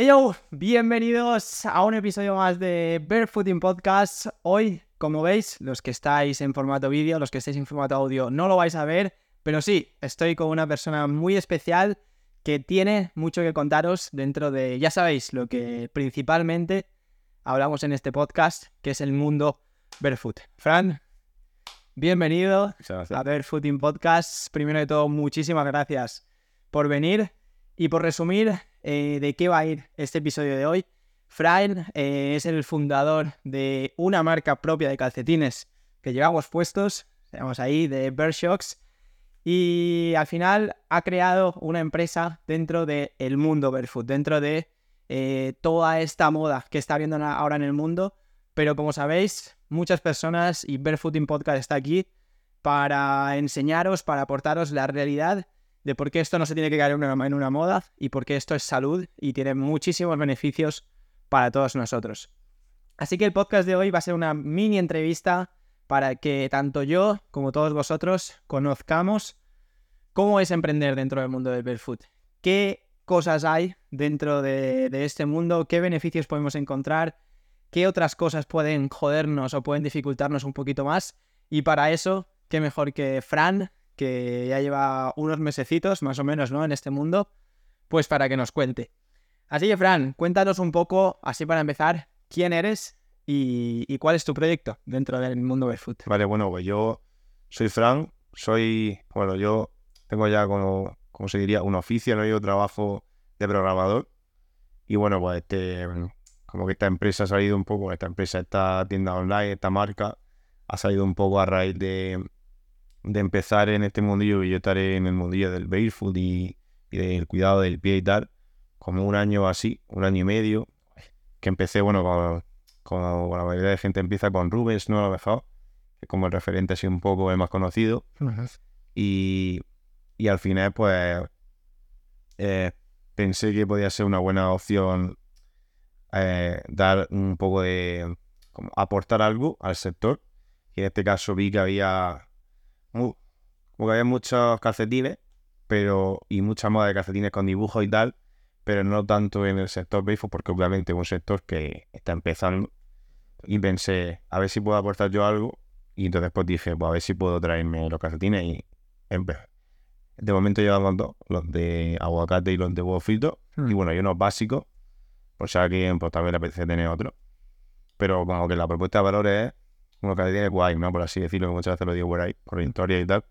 Hello, bienvenidos a un episodio más de Barefooting Podcast. Hoy, como veis, los que estáis en formato vídeo, los que estáis en formato audio, no lo vais a ver, pero sí, estoy con una persona muy especial que tiene mucho que contaros dentro de, ya sabéis, lo que principalmente hablamos en este podcast, que es el mundo barefoot. Fran, bienvenido a Barefooting Podcast. Primero de todo, muchísimas gracias por venir y por resumir eh, de qué va a ir este episodio de hoy. Fran eh, es el fundador de una marca propia de calcetines que llevamos puestos, tenemos ahí, de Bear Shocks, y al final ha creado una empresa dentro del mundo barefoot, dentro de eh, toda esta moda que está habiendo ahora en el mundo. Pero como sabéis, muchas personas y Barefooting Podcast está aquí para enseñaros, para aportaros la realidad de por qué esto no se tiene que caer en una, moda y por qué esto es salud y tiene muchísimos beneficios para todos nosotros. Así que el podcast de hoy va a ser una mini entrevista para que tanto yo como todos vosotros conozcamos cómo es emprender dentro del mundo del barefoot. ¿Qué cosas hay dentro de, este mundo? ¿Qué beneficios podemos encontrar? ¿Qué otras cosas pueden jodernos o pueden dificultarnos un poquito más? Y para eso, qué mejor que Fran, que ya lleva unos mesecitos más o menos, ¿no? En este mundo, pues para que nos cuente. Así que, Fran, cuéntanos un poco, así para empezar, quién eres y, cuál es tu proyecto dentro del mundo barefoot. Vale, bueno, pues yo soy Fran, soy, bueno, yo tengo ya como, como se diría, un oficio, ¿no? Yo trabajo de programador y bueno, pues este, como que esta empresa ha salido un poco, esta empresa, esta tienda online, esta marca, ha salido un poco a raíz de, de empezar en este mundillo, y yo estaré en el mundillo del barefoot y, del cuidado del pie y tal, como un año así, un año y medio, que empecé, bueno, con, la mayoría de gente empieza con Rubens, ¿no? A lo mejor, que como el referente así un poco el más conocido. y, y, al final, pues, eh, pensé que podía ser una buena opción eh, dar un poco de, como aportar algo al sector. Y en este caso vi que había como que había muchos calcetines, pero y mucha moda de calcetines con dibujos y tal, pero no tanto en el sector barefoot, porque obviamente es un sector que está empezando. Y pensé, a ver si puedo aportar yo algo. Y entonces pues dije, pues a ver si puedo traerme los calcetines y empecé. De momento llevamos dos, los de aguacate y los de huevo frito. Y hmm. bueno, hay unos básicos, por si a alguien pues, también le apetece tener otro. Pero como que la propuesta de valores es uno que tiene guay, ¿no? Por así decirlo, muchas veces lo digo por ahí, por historia y tal.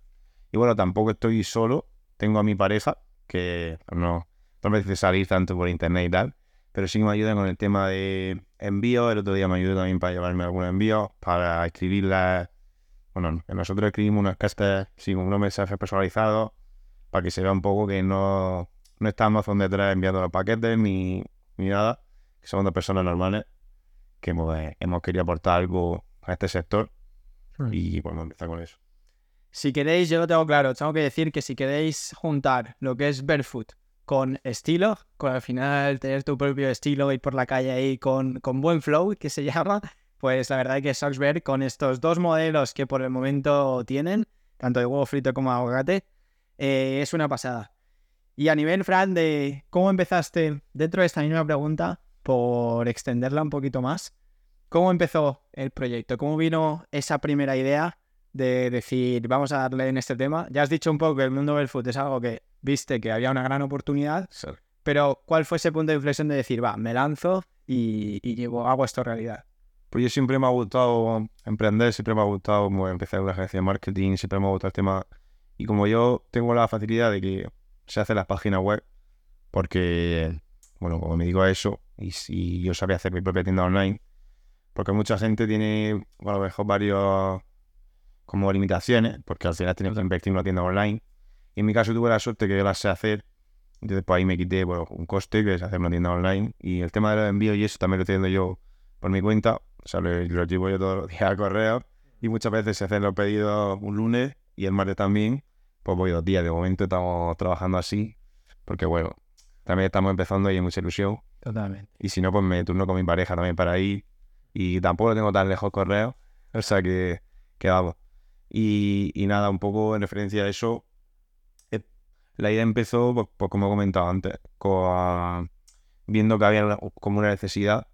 Y bueno, tampoco estoy solo, tengo a mi pareja, que no, no me salir tanto por internet y tal, pero sí que me ayuda con el tema de envío. El otro día me ayudó también para llevarme algunos envíos, para escribirlas. Bueno, nosotros escribimos unas cartas, sí, unos mensajes personalizados, para que se vea un poco que no, no está Amazon detrás enviando los paquetes ni, ni nada, que somos dos personas normales que hemos, hemos querido aportar algo a este sector hmm. y podemos empezar con eso. Si queréis, yo lo tengo claro, tengo que decir que si queréis juntar lo que es barefoot con estilo, con al final tener tu propio estilo, ir por la calle ahí con, con buen flow, que se llama, pues la verdad es que Soxberg con estos dos modelos que por el momento tienen, tanto de huevo frito como de aguacate, eh, es una pasada. Y a nivel, Fran, de cómo empezaste dentro de esta misma pregunta, por extenderla un poquito más, ¿Cómo empezó el proyecto? ¿Cómo vino esa primera idea de decir, vamos a darle en este tema? Ya has dicho un poco que el mundo del fútbol es algo que viste que había una gran oportunidad, pero ¿cuál fue ese punto de inflexión de decir, va, me lanzo y, llevo, hago esto realidad? Pues yo siempre me ha gustado emprender, siempre me ha gustado empezar una agencia de marketing, siempre me ha gustado el tema. Y como yo tengo la facilidad de que se hace las páginas web, porque, bueno, como me digo a eso, y si yo sabía hacer mi propia tienda online, porque mucha gente tiene, a lo mejor, varios como limitaciones, porque al final tienes que invertir en una tienda online. Y en mi caso tuve la suerte que yo las sé hacer. Entonces, pues ahí me quité bueno, un coste, que es hacer una tienda online. Y el tema de los envíos y eso también lo estoy haciendo yo por mi cuenta. O sea, lo, llevo yo todos los días al correo. Y muchas veces se hacen los pedidos un lunes y el martes también. Pues voy dos días. De momento estamos trabajando así. Porque bueno, también estamos empezando y hay mucha ilusión. Totalmente. Y si no, pues me turno con mi pareja también para ir y tampoco tengo tan lejos correo, o sea que, que vamos. Y, y, nada, un poco en referencia a eso, eh, la idea empezó, pues, pues, como he comentado antes, con, viendo que había como una necesidad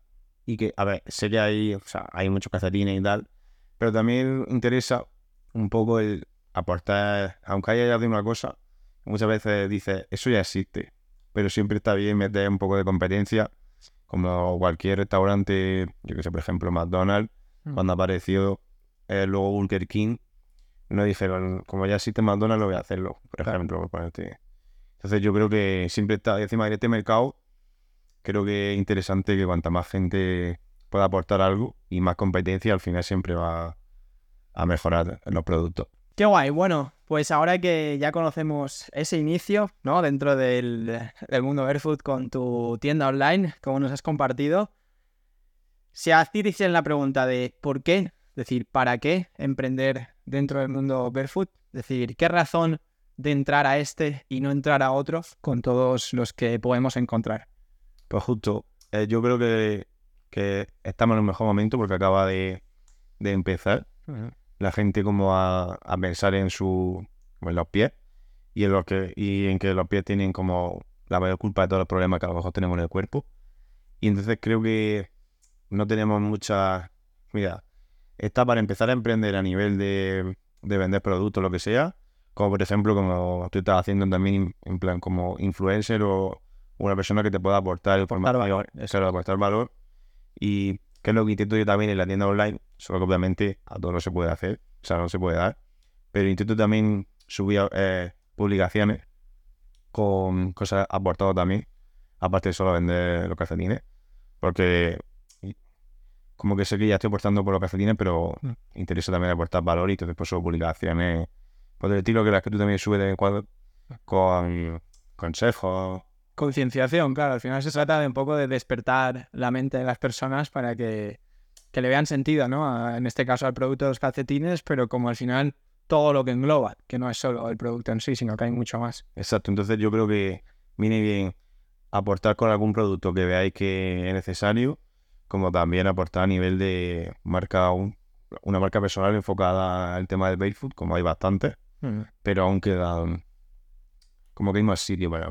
y que, a ver, sé que hay, o sea, hay muchos calcetines y tal, pero también interesa un poco el aportar, aunque haya ya de una cosa, muchas veces dices, eso ya existe, pero siempre está bien meter un poco de competencia, como cualquier restaurante, yo que sé, por ejemplo, McDonald's, Mm. cuando apareció eh, luego Burger King, no dijeron, como ya existe McDonald's, lo voy a hacerlo, por Claro. ejemplo. por ponerte. Entonces yo creo que siempre está, encima de este mercado, creo que es interesante que cuanta más gente pueda aportar algo y más competencia, al final siempre va a mejorar los productos. Qué guay. Bueno, pues ahora que ya conocemos ese inicio, ¿no? Dentro del, del mundo Barefoot con tu tienda online, como nos has compartido, ti te hicieran la pregunta de ¿por qué? Es decir, ¿para qué emprender dentro del mundo Barefoot? Es decir, ¿qué razón de entrar a este y no entrar a otro con todos los que podemos encontrar? Pues justo, eh, yo creo que, que estamos en un mejor momento porque acaba de, de empezar la gente como a, a pensar en su en los pies y en los que y en que los pies tienen como la mayor culpa de todos los problemas que a lo mejor tenemos en el cuerpo. Y entonces creo que no tenemos mucha mira está para empezar a emprender a nivel de, de vender productos lo que sea como por ejemplo como tú estás haciendo también en plan como influencer o una persona que te pueda aportar información valor, claro, aportar valor. Y que es lo que intento yo también en la tienda online, solo que obviamente a todo no se puede hacer, o sea, no se puede dar, pero intento también subir eh, publicaciones con cosas aportadas también, aparte de solo vender los calcetines, porque como que sé que ya estoy aportando por los calcetines, pero Mm. interesa también aportar valor y entonces pues subo publicaciones por el estilo que las que tú también subes de vez en cuando con consejos, Concienciación, claro, al final se trata de un poco de despertar la mente de las personas para que, que le vean sentido, ¿no? A- en este caso al producto de los calcetines, pero como al final todo lo que engloba, que no es solo el producto en sí, sino que hay mucho más. Exacto, entonces yo creo que viene bien aportar con algún producto que veáis que es necesario, como también aportar a nivel de marca, un- una marca personal enfocada al tema del barefoot, como hay bastantes, pero aún queda mm, como que hay más sitio para...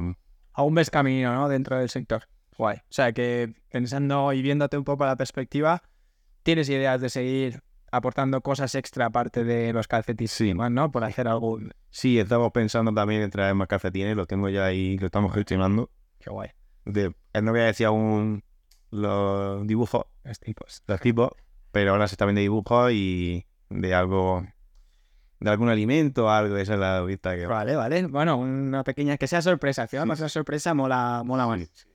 Aún ves camino, ¿no? Dentro del sector. Guay. O sea que pensando y viéndote un poco la perspectiva, tienes ideas de seguir aportando cosas extra aparte de los calcetines, Sí. ¿no? Por hacer algún... Sí, estamos pensando también en traer más calcetines, lo tengo ya ahí, lo estamos gestionando. Qué guay. De, él no voy a decir aún los dibujos, Los tipos. los tipos, pero ahora se está viendo dibujos y de algo, de algún alimento, algo, esa es la vista que Vale, vale. Bueno, una pequeña... Que sea sorpresa. Al final, Sí. más la sorpresa mola, mola más.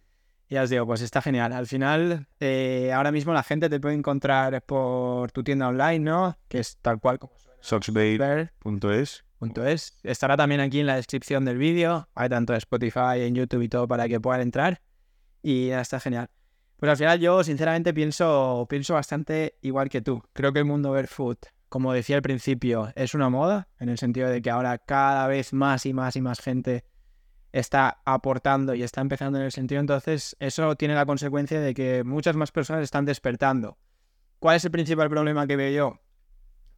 Ya os digo, pues está genial. Al final, eh, ahora mismo la gente te puede encontrar por tu tienda online, ¿no? Que es tal cual como Soxbait.es. Soxbait.es. Estará también aquí en la descripción del vídeo. Hay tanto en Spotify, en YouTube y todo para que puedan entrar. Y ya está genial. Pues al final yo sinceramente pienso, pienso bastante igual que tú. Creo que el mundo barefoot, como decía al principio, es una moda, en el sentido de que ahora cada vez más y más y más gente está aportando y está empezando en el sentido. Entonces, eso tiene la consecuencia de que muchas más personas están despertando. ¿Cuál es el principal problema que veo yo?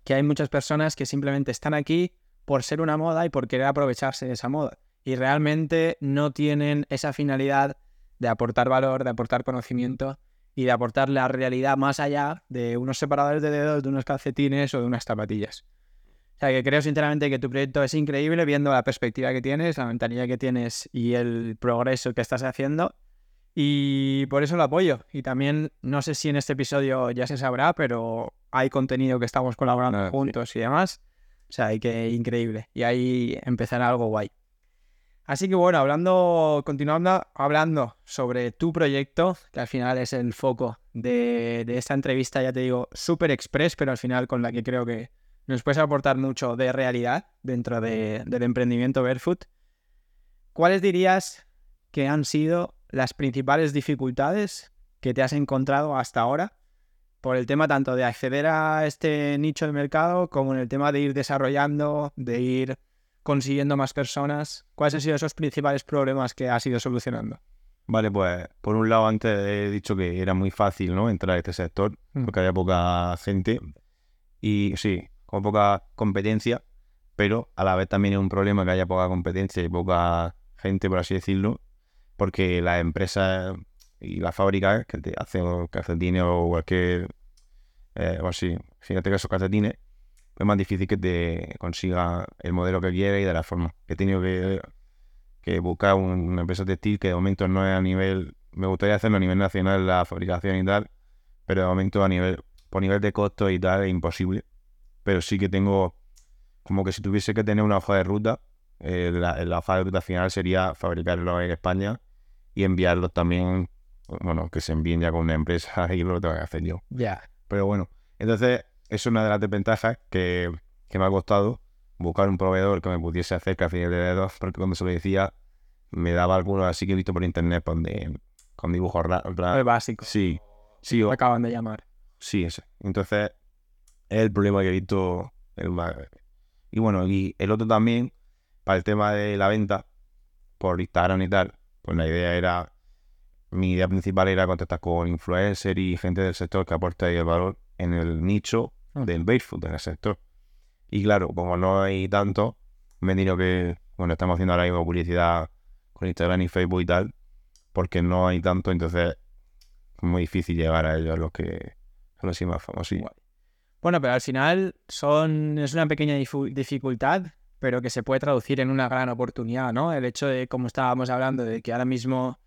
Que hay muchas personas que simplemente están aquí por ser una moda y por querer aprovecharse de esa moda. Y realmente no tienen esa finalidad de aportar valor, de aportar conocimiento y de aportar la realidad más allá de unos separadores de dedos, de unos calcetines o de unas zapatillas. O sea, que creo sinceramente que tu proyecto es increíble viendo la perspectiva que tienes, la mentalidad que tienes y el progreso que estás haciendo. Y por eso lo apoyo. Y también, no sé si en este episodio ya se sabrá, pero hay contenido que estamos colaborando Ah, sí. juntos y demás. O sea, que increíble. Y ahí empezará algo guay. Así que bueno, hablando, continuando hablando sobre tu proyecto, que al final es el foco de, esta entrevista, ya te digo, súper express, pero al final con la que creo que nos puedes aportar mucho de realidad dentro de- del emprendimiento Barefoot. ¿Cuáles dirías que han sido las principales dificultades que te has encontrado hasta ahora por el tema tanto de acceder a este nicho de mercado como en el tema de ir desarrollando, de ir consiguiendo más personas? ¿Cuáles han sido esos principales problemas que has ido solucionando? Vale, pues por un lado antes he dicho que era muy fácil, ¿no? Entrar a este sector Mm. porque había poca gente y sí, con poca competencia, pero a la vez también es un problema que haya poca competencia y poca gente, por así decirlo, porque las empresas y las fábricas que te hacen calcetines o cualquier, eh, o así, si no te esos calcetines, es más difícil que te consiga el modelo que quieres y de la forma. He tenido que, que buscar un- una empresa textil que de momento no es a nivel, me gustaría hacerlo a nivel nacional la fabricación y tal, pero de momento a nivel, por nivel de costo y tal es imposible. Pero sí que tengo, como que si tuviese que tener una hoja de ruta, eh, la, la hoja de ruta final sería fabricarlo en España y enviarlos también, bueno, que se envíen ya con una empresa y lo tengo que hacer yo. Ya. Pero bueno, entonces es una de las desventajas que, que me ha costado buscar un proveedor que me pudiese hacer café de dedos, porque cuando se lo decía me daba algunos así que he visto por internet pues, de- con dibujos raros. en plan, Es básico. Sí, sí, o- Me acaban de llamar. sí, ese. Entonces es el problema que he visto el más. Y bueno, y el otro también, para el tema de la venta por Instagram y tal, pues la idea era, mi idea principal era contactar con influencers y gente del sector que aporte ahí el valor en el nicho. Del barefoot, en el sector. Y claro, como no hay tanto, me tenido que, bueno, estamos haciendo ahora mismo publicidad con Instagram y Facebook y tal, porque no hay tanto, entonces es muy difícil llegar a ellos, los que son así más famosos. Bueno, pero al final son, es una pequeña dificultad, pero que se puede traducir en una gran oportunidad, ¿no? El hecho de, como estábamos hablando, de que ahora mismo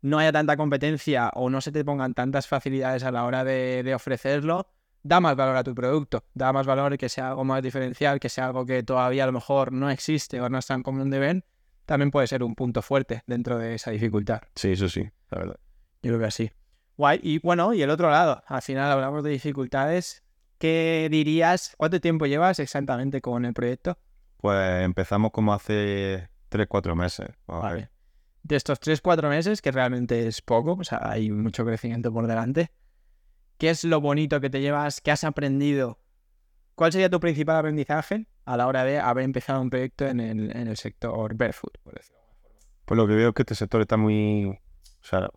no haya tanta competencia o no se te pongan tantas facilidades a la hora de ofrecerlo, da más valor a tu producto, da más valor que sea algo más diferencial, que sea algo que todavía a lo mejor no existe o no es tan común de ver, también puede ser un punto fuerte dentro de esa dificultad. Sí, eso sí, la verdad. Yo creo que así. Guay. Y bueno, y el otro lado, al final hablamos de dificultades. ¿Qué dirías? ¿Cuánto tiempo llevas exactamente con el proyecto? Pues empezamos como hace 3, 4 meses. Vale. De estos 3-4 meses, que realmente es poco, o sea, hay mucho crecimiento por delante. ¿Qué es lo bonito que te llevas? ¿Qué has aprendido? ¿Cuál sería tu principal aprendizaje a la hora de haber empezado un proyecto en el, sector barefoot? por decirlo? Pues lo que veo es que este sector está muy. O sea,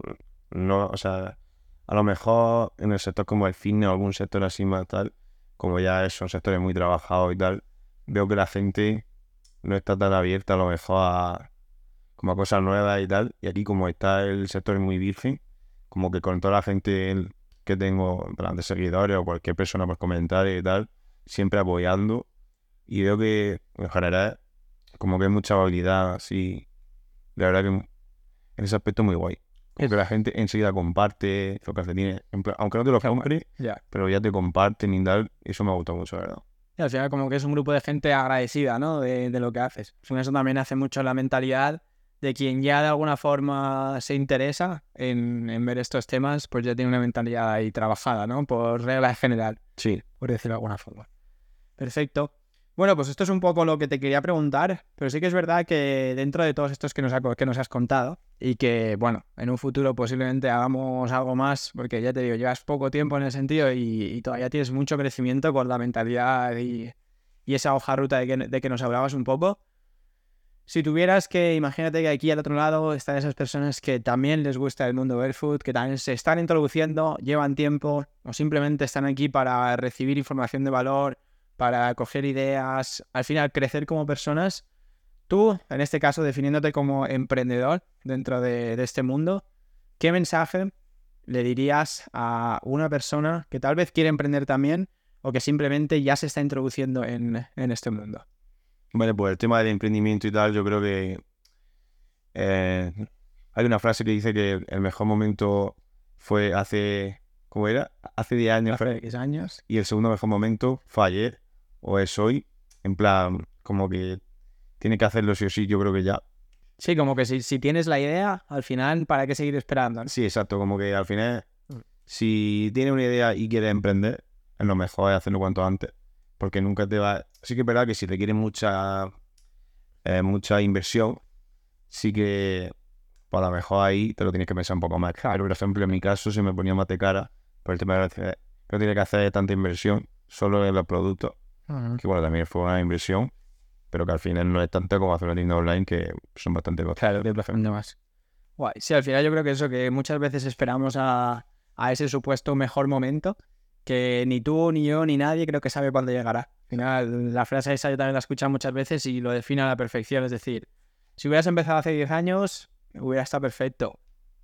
no, o sea, a lo mejor en el sector como el fitness o algún sector así más tal, como ya son sectores muy trabajados y tal, veo que la gente no está tan abierta a lo mejor a, como a cosas nuevas y tal. Y aquí como está el sector muy virgen, como que con toda la gente que tengo, en plan de seguidores o cualquier persona por comentarios y tal, siempre apoyando. Y veo que en general como que hay mucha habilidad así. La verdad que en ese aspecto muy guay. Porque la gente enseguida comparte calcetines, en plan, aunque no te guay. compre, Ya. pero ya te comparten y tal. Eso me ha gustado mucho, la verdad. Y al final como que es un grupo de gente agradecida, ¿no? De, de lo que haces. Eso también hace mucho la mentalidad de quien ya de alguna forma se interesa en, en ver estos temas, pues ya tiene una mentalidad ahí trabajada, ¿no? Por regla general, Sí. por decirlo de alguna forma. Perfecto. Bueno, pues esto es un poco lo que te quería preguntar, pero sí que es verdad que dentro de todos estos que nos, ha- que nos has contado y que, bueno, en un futuro posiblemente hagamos algo más, porque ya te digo, llevas poco tiempo en el sentido y, y todavía tienes mucho crecimiento con la mentalidad y, y esa hoja ruta de que, de que nos hablabas un poco. Si tuvieras que, imagínate que aquí al otro lado están esas personas que también les gusta el mundo barefoot, que también se están introduciendo, llevan tiempo o simplemente están aquí para recibir información de valor, para coger ideas, al final crecer como personas. Tú, en este caso, definiéndote como emprendedor dentro de, este mundo, ¿qué mensaje le dirías a una persona que tal vez quiere emprender también o que simplemente ya se está introduciendo en, en este mundo? Vale, pues el tema del emprendimiento y tal, yo creo que eh, hay una frase que dice que el mejor momento fue hace, ¿cómo era? Hace 10 años Hace X años. y el segundo mejor momento fue ayer o es hoy. En plan, como que tiene que hacerlo sí o sí, yo creo que ya. Sí, como que si, si tienes la idea, al final, ¿para qué seguir esperando? no? Sí, exacto, como que al final, Mm. si tienes una idea y quieres emprender, es lo mejor es hacerlo cuanto antes, porque nunca te va... Sí que es verdad que si requiere mucha, eh, mucha inversión, sí que pues a lo mejor ahí te lo tienes que pensar un poco más. Pero, por ejemplo, en mi caso se me ponía más de cara por el tema de la no tiene que hacer tanta inversión solo en los productos, que bueno, también fue una inversión, pero que al final no es tanta como hacer una tienda online que son bastante cosas. Claro, de más. Guay. Sí, al final yo creo que eso, que muchas veces esperamos a, a ese supuesto mejor momento, que ni tú, ni yo, ni nadie creo que sabe cuándo llegará. Al final, la frase esa yo también la he escuchado muchas veces y lo define a la perfección. Es decir, si hubieras empezado hace 10 años, hubiera estado perfecto.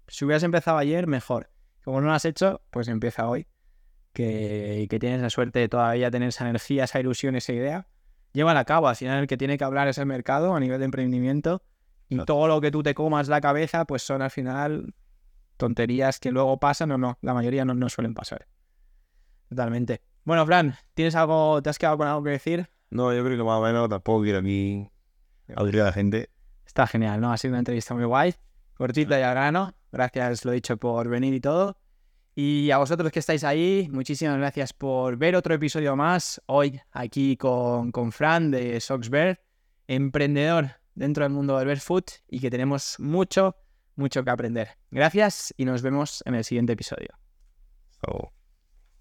Si hubieras empezado ayer, mejor. Como no lo has hecho, pues empieza hoy. Que, que tienes la suerte de todavía tener esa energía, esa ilusión, esa idea. Llévala a cabo. Al final, el que tiene que hablar es el mercado a nivel de emprendimiento. Y Exacto. todo lo que tú te comas la cabeza, pues son al final tonterías que luego pasan o no. La mayoría no, no suelen pasar. Totalmente. Bueno, Fran, ¿tienes algo, te has quedado con algo que decir? No, yo creo que más o menos tampoco quiero aquí aburrir a la gente. Está genial, ¿no? Ha sido una entrevista muy guay, cortita y al grano. Gracias, lo dicho, por venir y todo. Y a vosotros que estáis ahí, muchísimas gracias por ver otro episodio más. Hoy aquí con, con Fran de Soxbird, emprendedor dentro del mundo del Food y que tenemos mucho, mucho que aprender. Gracias y nos vemos en el siguiente episodio. So,